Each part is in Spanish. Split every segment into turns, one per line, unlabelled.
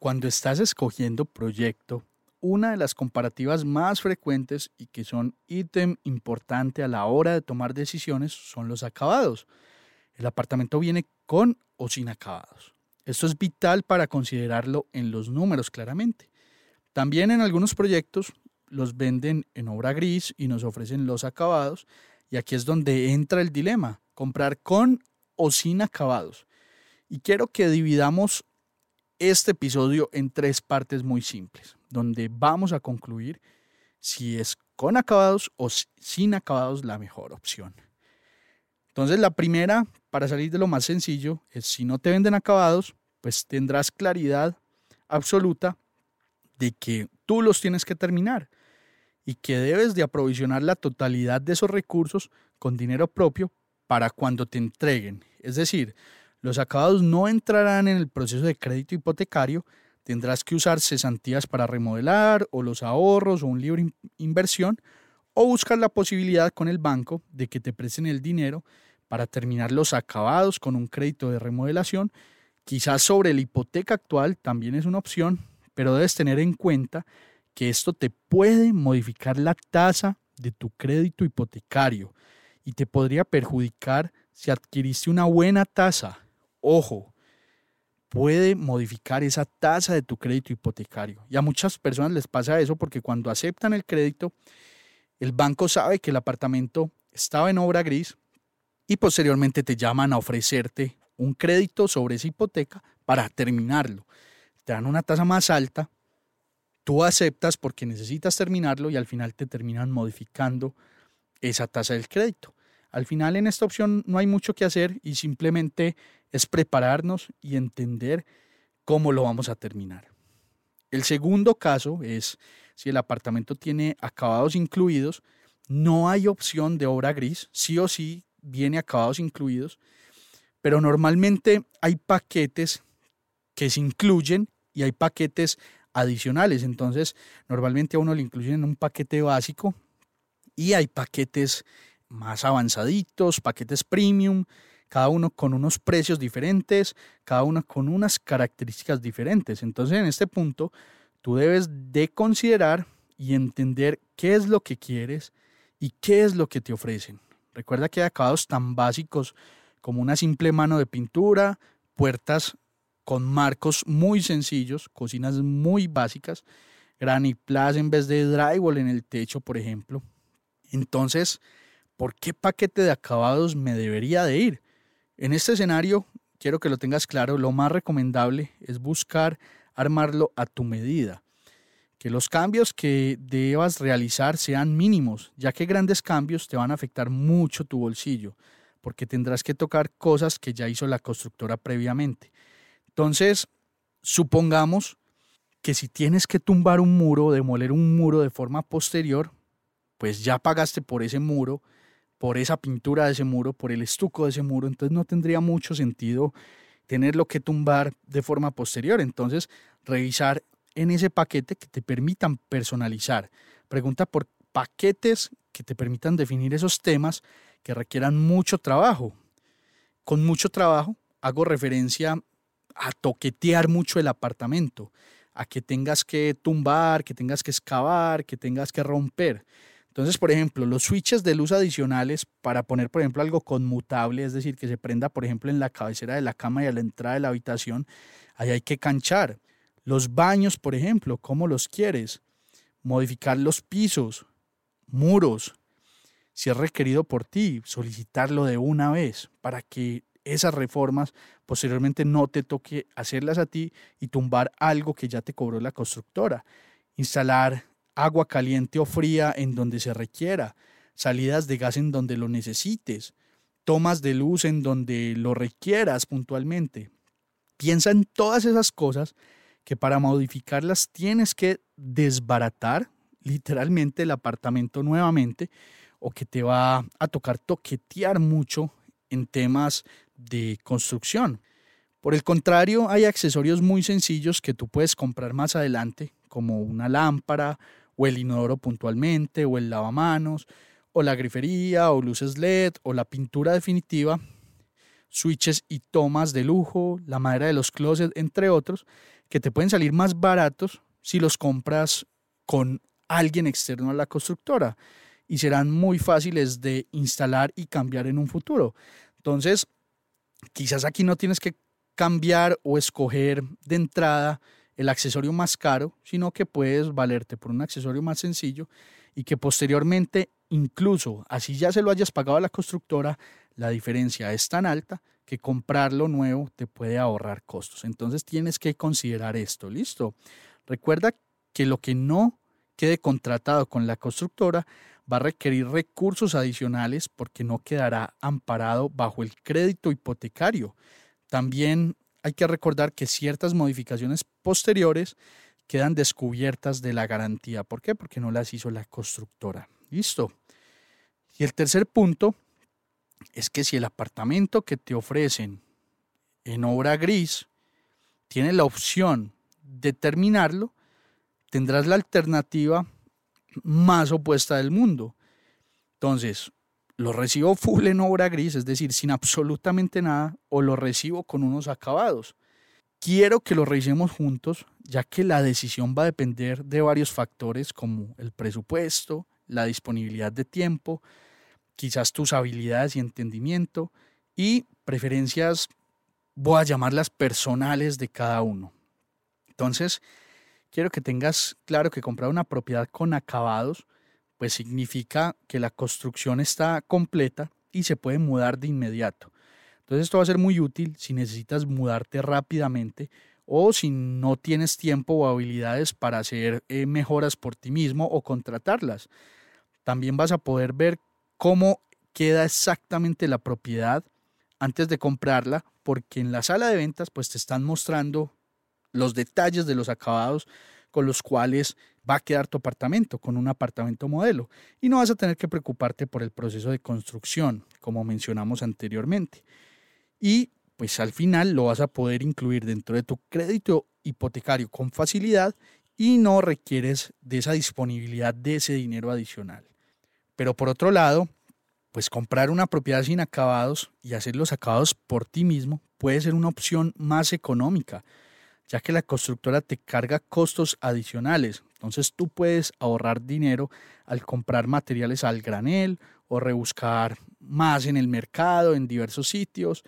Cuando estás escogiendo proyecto, una de las comparativas más frecuentes y que son ítem importante a la hora de tomar decisiones son los acabados. El apartamento viene con o sin acabados. Esto es vital para considerarlo en los números claramente. También en algunos proyectos los venden en obra gris y nos ofrecen los acabados. Y aquí es donde entra el dilema, comprar con o sin acabados. Y quiero que dividamos este episodio en tres partes muy simples, donde vamos a concluir si es con acabados o sin acabados la mejor opción. Entonces la primera, para salir de lo más sencillo, es si no te venden acabados, pues tendrás claridad absoluta de que tú los tienes que terminar y que debes de aprovisionar la totalidad de esos recursos con dinero propio para cuando te entreguen. Es decir, los acabados no entrarán en el proceso de crédito hipotecario, tendrás que usar cesantías para remodelar o los ahorros o un libre inversión o buscar la posibilidad con el banco de que te presten el dinero para terminar los acabados con un crédito de remodelación. Quizás sobre la hipoteca actual también es una opción, pero debes tener en cuenta que esto te puede modificar la tasa de tu crédito hipotecario y te podría perjudicar si adquiriste una buena tasa ojo, puede modificar esa tasa de tu crédito hipotecario. Y a muchas personas les pasa eso porque cuando aceptan el crédito, el banco sabe que el apartamento estaba en obra gris y posteriormente te llaman a ofrecerte un crédito sobre esa hipoteca para terminarlo. Te dan una tasa más alta, tú aceptas porque necesitas terminarlo y al final te terminan modificando esa tasa del crédito. Al final en esta opción no hay mucho que hacer y simplemente es prepararnos y entender cómo lo vamos a terminar. El segundo caso es si el apartamento tiene acabados incluidos, no hay opción de obra gris, sí o sí viene acabados incluidos, pero normalmente hay paquetes que se incluyen y hay paquetes adicionales. Entonces, normalmente a uno le incluyen en un paquete básico y hay paquetes más avanzaditos, paquetes premium, cada uno con unos precios diferentes, cada uno con unas características diferentes. Entonces, en este punto, tú debes de considerar y entender qué es lo que quieres y qué es lo que te ofrecen. Recuerda que hay acabados tan básicos como una simple mano de pintura, puertas con marcos muy sencillos, cocinas muy básicas, granny en vez de drywall en el techo, por ejemplo. Entonces, ¿por qué paquete de acabados me debería de ir? En este escenario, quiero que lo tengas claro, lo más recomendable es buscar armarlo a tu medida. Que los cambios que debas realizar sean mínimos, ya que grandes cambios te van a afectar mucho tu bolsillo, porque tendrás que tocar cosas que ya hizo la constructora previamente. Entonces, supongamos que si tienes que tumbar un muro, demoler un muro de forma posterior, pues ya pagaste por ese muro por esa pintura de ese muro, por el estuco de ese muro, entonces no tendría mucho sentido tenerlo que tumbar de forma posterior. Entonces, revisar en ese paquete que te permitan personalizar. Pregunta por paquetes que te permitan definir esos temas que requieran mucho trabajo. Con mucho trabajo hago referencia a toquetear mucho el apartamento, a que tengas que tumbar, que tengas que excavar, que tengas que romper. Entonces, por ejemplo, los switches de luz adicionales para poner, por ejemplo, algo conmutable, es decir, que se prenda, por ejemplo, en la cabecera de la cama y a la entrada de la habitación, ahí hay que canchar. Los baños, por ejemplo, ¿cómo los quieres? Modificar los pisos, muros, si es requerido por ti, solicitarlo de una vez para que esas reformas posteriormente no te toque hacerlas a ti y tumbar algo que ya te cobró la constructora. Instalar agua caliente o fría en donde se requiera, salidas de gas en donde lo necesites, tomas de luz en donde lo requieras puntualmente. Piensa en todas esas cosas que para modificarlas tienes que desbaratar literalmente el apartamento nuevamente o que te va a tocar toquetear mucho en temas de construcción. Por el contrario, hay accesorios muy sencillos que tú puedes comprar más adelante, como una lámpara o el inodoro puntualmente, o el lavamanos, o la grifería, o luces LED, o la pintura definitiva, switches y tomas de lujo, la madera de los closets, entre otros, que te pueden salir más baratos si los compras con alguien externo a la constructora y serán muy fáciles de instalar y cambiar en un futuro. Entonces, quizás aquí no tienes que cambiar o escoger de entrada el accesorio más caro, sino que puedes valerte por un accesorio más sencillo y que posteriormente, incluso así ya se lo hayas pagado a la constructora, la diferencia es tan alta que comprarlo nuevo te puede ahorrar costos. Entonces tienes que considerar esto, ¿listo? Recuerda que lo que no quede contratado con la constructora va a requerir recursos adicionales porque no quedará amparado bajo el crédito hipotecario. También hay que recordar que ciertas modificaciones posteriores quedan descubiertas de la garantía. ¿Por qué? Porque no las hizo la constructora. Listo. Y el tercer punto es que si el apartamento que te ofrecen en obra gris tiene la opción de terminarlo, tendrás la alternativa más opuesta del mundo. Entonces, lo recibo full en obra gris, es decir, sin absolutamente nada, o lo recibo con unos acabados. Quiero que lo revisemos juntos, ya que la decisión va a depender de varios factores como el presupuesto, la disponibilidad de tiempo, quizás tus habilidades y entendimiento y preferencias, voy a llamarlas personales de cada uno. Entonces, quiero que tengas claro que comprar una propiedad con acabados, pues significa que la construcción está completa y se puede mudar de inmediato. Entonces esto va a ser muy útil si necesitas mudarte rápidamente o si no tienes tiempo o habilidades para hacer eh, mejoras por ti mismo o contratarlas. También vas a poder ver cómo queda exactamente la propiedad antes de comprarla, porque en la sala de ventas pues te están mostrando los detalles de los acabados con los cuales va a quedar tu apartamento, con un apartamento modelo. Y no vas a tener que preocuparte por el proceso de construcción, como mencionamos anteriormente. Y pues al final lo vas a poder incluir dentro de tu crédito hipotecario con facilidad y no requieres de esa disponibilidad de ese dinero adicional. Pero por otro lado, pues comprar una propiedad sin acabados y hacer los acabados por ti mismo puede ser una opción más económica, ya que la constructora te carga costos adicionales. Entonces tú puedes ahorrar dinero al comprar materiales al granel o rebuscar más en el mercado, en diversos sitios.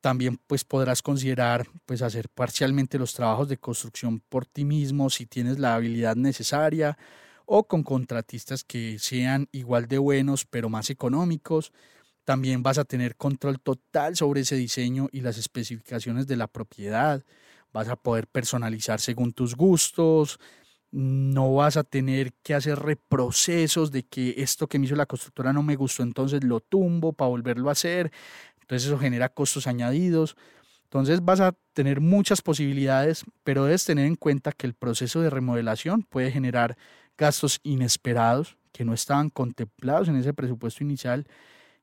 También pues podrás considerar pues hacer parcialmente los trabajos de construcción por ti mismo si tienes la habilidad necesaria o con contratistas que sean igual de buenos pero más económicos. También vas a tener control total sobre ese diseño y las especificaciones de la propiedad vas a poder personalizar según tus gustos, no vas a tener que hacer reprocesos de que esto que me hizo la constructora no me gustó, entonces lo tumbo para volverlo a hacer, entonces eso genera costos añadidos. Entonces vas a tener muchas posibilidades, pero debes tener en cuenta que el proceso de remodelación puede generar gastos inesperados que no estaban contemplados en ese presupuesto inicial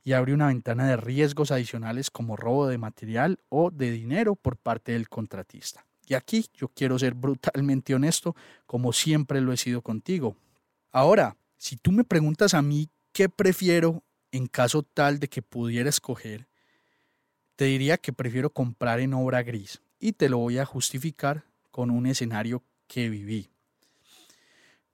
y abre una ventana de riesgos adicionales como robo de material o de dinero por parte del contratista. Y aquí yo quiero ser brutalmente honesto, como siempre lo he sido contigo. Ahora, si tú me preguntas a mí qué prefiero en caso tal de que pudiera escoger, te diría que prefiero comprar en obra gris y te lo voy a justificar con un escenario que viví.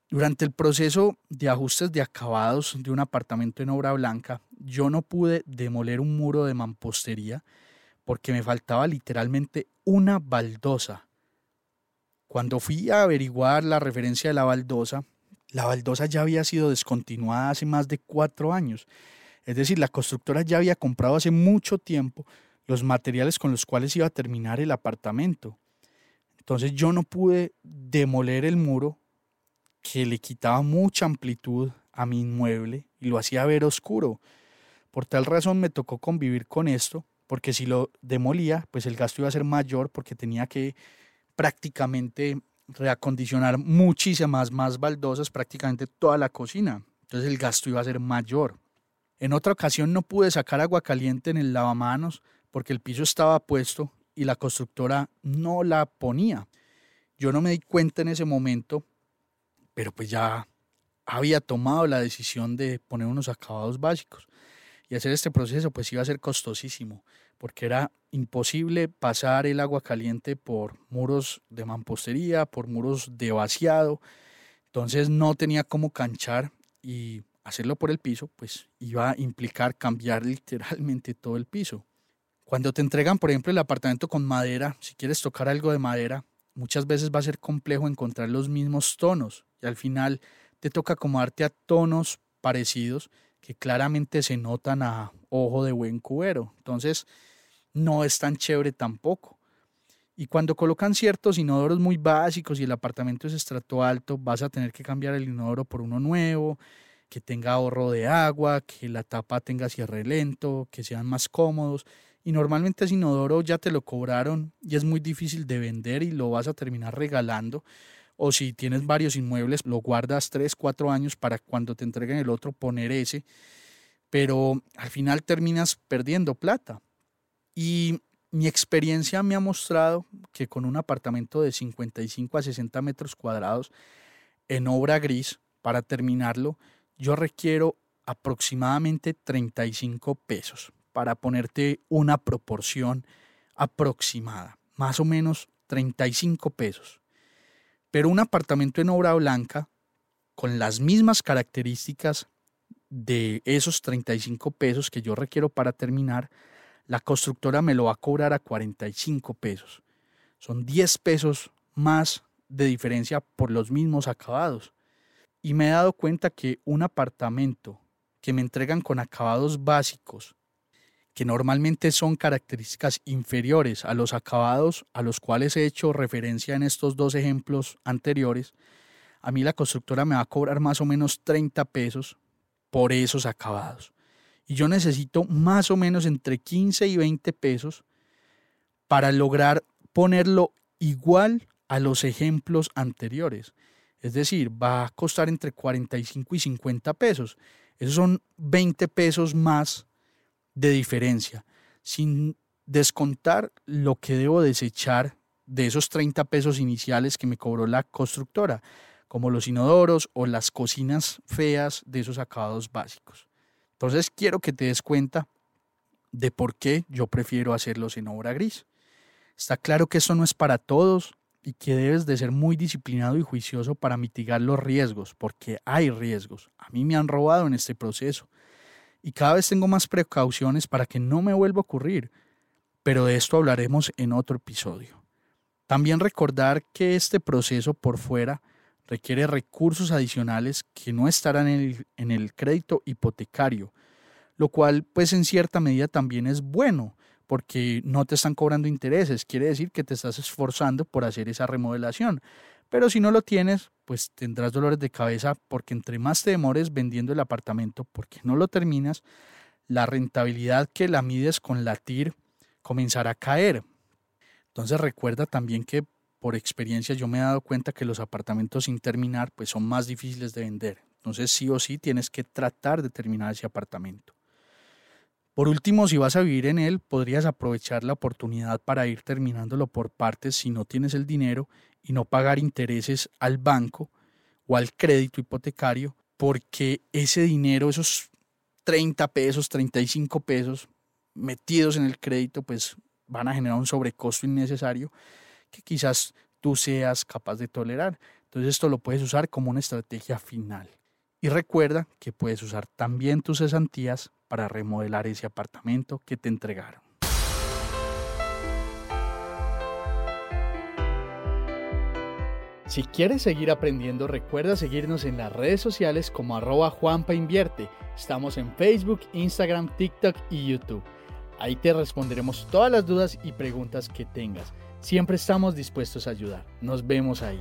Durante el proceso de ajustes de acabados de un apartamento en obra blanca, yo no pude demoler un muro de mampostería porque me faltaba literalmente una baldosa. Cuando fui a averiguar la referencia de la baldosa, la baldosa ya había sido descontinuada hace más de cuatro años. Es decir, la constructora ya había comprado hace mucho tiempo los materiales con los cuales iba a terminar el apartamento. Entonces yo no pude demoler el muro que le quitaba mucha amplitud a mi inmueble y lo hacía ver oscuro. Por tal razón me tocó convivir con esto, porque si lo demolía, pues el gasto iba a ser mayor porque tenía que prácticamente reacondicionar muchísimas más baldosas, prácticamente toda la cocina. Entonces el gasto iba a ser mayor. En otra ocasión no pude sacar agua caliente en el lavamanos porque el piso estaba puesto y la constructora no la ponía. Yo no me di cuenta en ese momento pero pues ya había tomado la decisión de poner unos acabados básicos. Y hacer este proceso pues iba a ser costosísimo, porque era imposible pasar el agua caliente por muros de mampostería, por muros de vaciado. Entonces no tenía cómo canchar y hacerlo por el piso, pues iba a implicar cambiar literalmente todo el piso. Cuando te entregan, por ejemplo, el apartamento con madera, si quieres tocar algo de madera, muchas veces va a ser complejo encontrar los mismos tonos y al final te toca acomodarte a tonos parecidos que claramente se notan a ojo de buen cubero. Entonces, no es tan chévere tampoco. Y cuando colocan ciertos inodoros muy básicos y el apartamento es estrato alto, vas a tener que cambiar el inodoro por uno nuevo, que tenga ahorro de agua, que la tapa tenga cierre lento, que sean más cómodos. Y normalmente ese inodoro ya te lo cobraron y es muy difícil de vender y lo vas a terminar regalando o si tienes varios inmuebles, lo guardas 3, 4 años para cuando te entreguen el otro poner ese, pero al final terminas perdiendo plata. Y mi experiencia me ha mostrado que con un apartamento de 55 a 60 metros cuadrados en obra gris, para terminarlo, yo requiero aproximadamente 35 pesos para ponerte una proporción aproximada, más o menos 35 pesos. Pero un apartamento en obra blanca, con las mismas características de esos 35 pesos que yo requiero para terminar, la constructora me lo va a cobrar a 45 pesos. Son 10 pesos más de diferencia por los mismos acabados. Y me he dado cuenta que un apartamento que me entregan con acabados básicos que normalmente son características inferiores a los acabados a los cuales he hecho referencia en estos dos ejemplos anteriores, a mí la constructora me va a cobrar más o menos 30 pesos por esos acabados. Y yo necesito más o menos entre 15 y 20 pesos para lograr ponerlo igual a los ejemplos anteriores. Es decir, va a costar entre 45 y 50 pesos. Esos son 20 pesos más de diferencia, sin descontar lo que debo desechar de esos 30 pesos iniciales que me cobró la constructora, como los inodoros o las cocinas feas de esos acabados básicos. Entonces quiero que te des cuenta de por qué yo prefiero hacerlos en obra gris. Está claro que esto no es para todos y que debes de ser muy disciplinado y juicioso para mitigar los riesgos, porque hay riesgos. A mí me han robado en este proceso y cada vez tengo más precauciones para que no me vuelva a ocurrir, pero de esto hablaremos en otro episodio. También recordar que este proceso por fuera requiere recursos adicionales que no estarán en el, en el crédito hipotecario, lo cual pues en cierta medida también es bueno porque no te están cobrando intereses, quiere decir que te estás esforzando por hacer esa remodelación. Pero si no lo tienes, pues tendrás dolores de cabeza porque entre más te demores vendiendo el apartamento porque no lo terminas, la rentabilidad que la mides con la TIR comenzará a caer. Entonces recuerda también que por experiencia yo me he dado cuenta que los apartamentos sin terminar pues son más difíciles de vender. Entonces sí o sí tienes que tratar de terminar ese apartamento. Por último, si vas a vivir en él, podrías aprovechar la oportunidad para ir terminándolo por partes si no tienes el dinero y no pagar intereses al banco o al crédito hipotecario, porque ese dinero, esos 30 pesos, 35 pesos metidos en el crédito, pues van a generar un sobrecosto innecesario que quizás tú seas capaz de tolerar. Entonces esto lo puedes usar como una estrategia final. Y recuerda que puedes usar también tus cesantías para remodelar ese apartamento que te entregaron. Si quieres seguir aprendiendo, recuerda seguirnos en las redes sociales como arroba. Estamos en Facebook, Instagram, TikTok y YouTube. Ahí te responderemos todas las dudas y preguntas que tengas. Siempre estamos dispuestos a ayudar. Nos vemos ahí.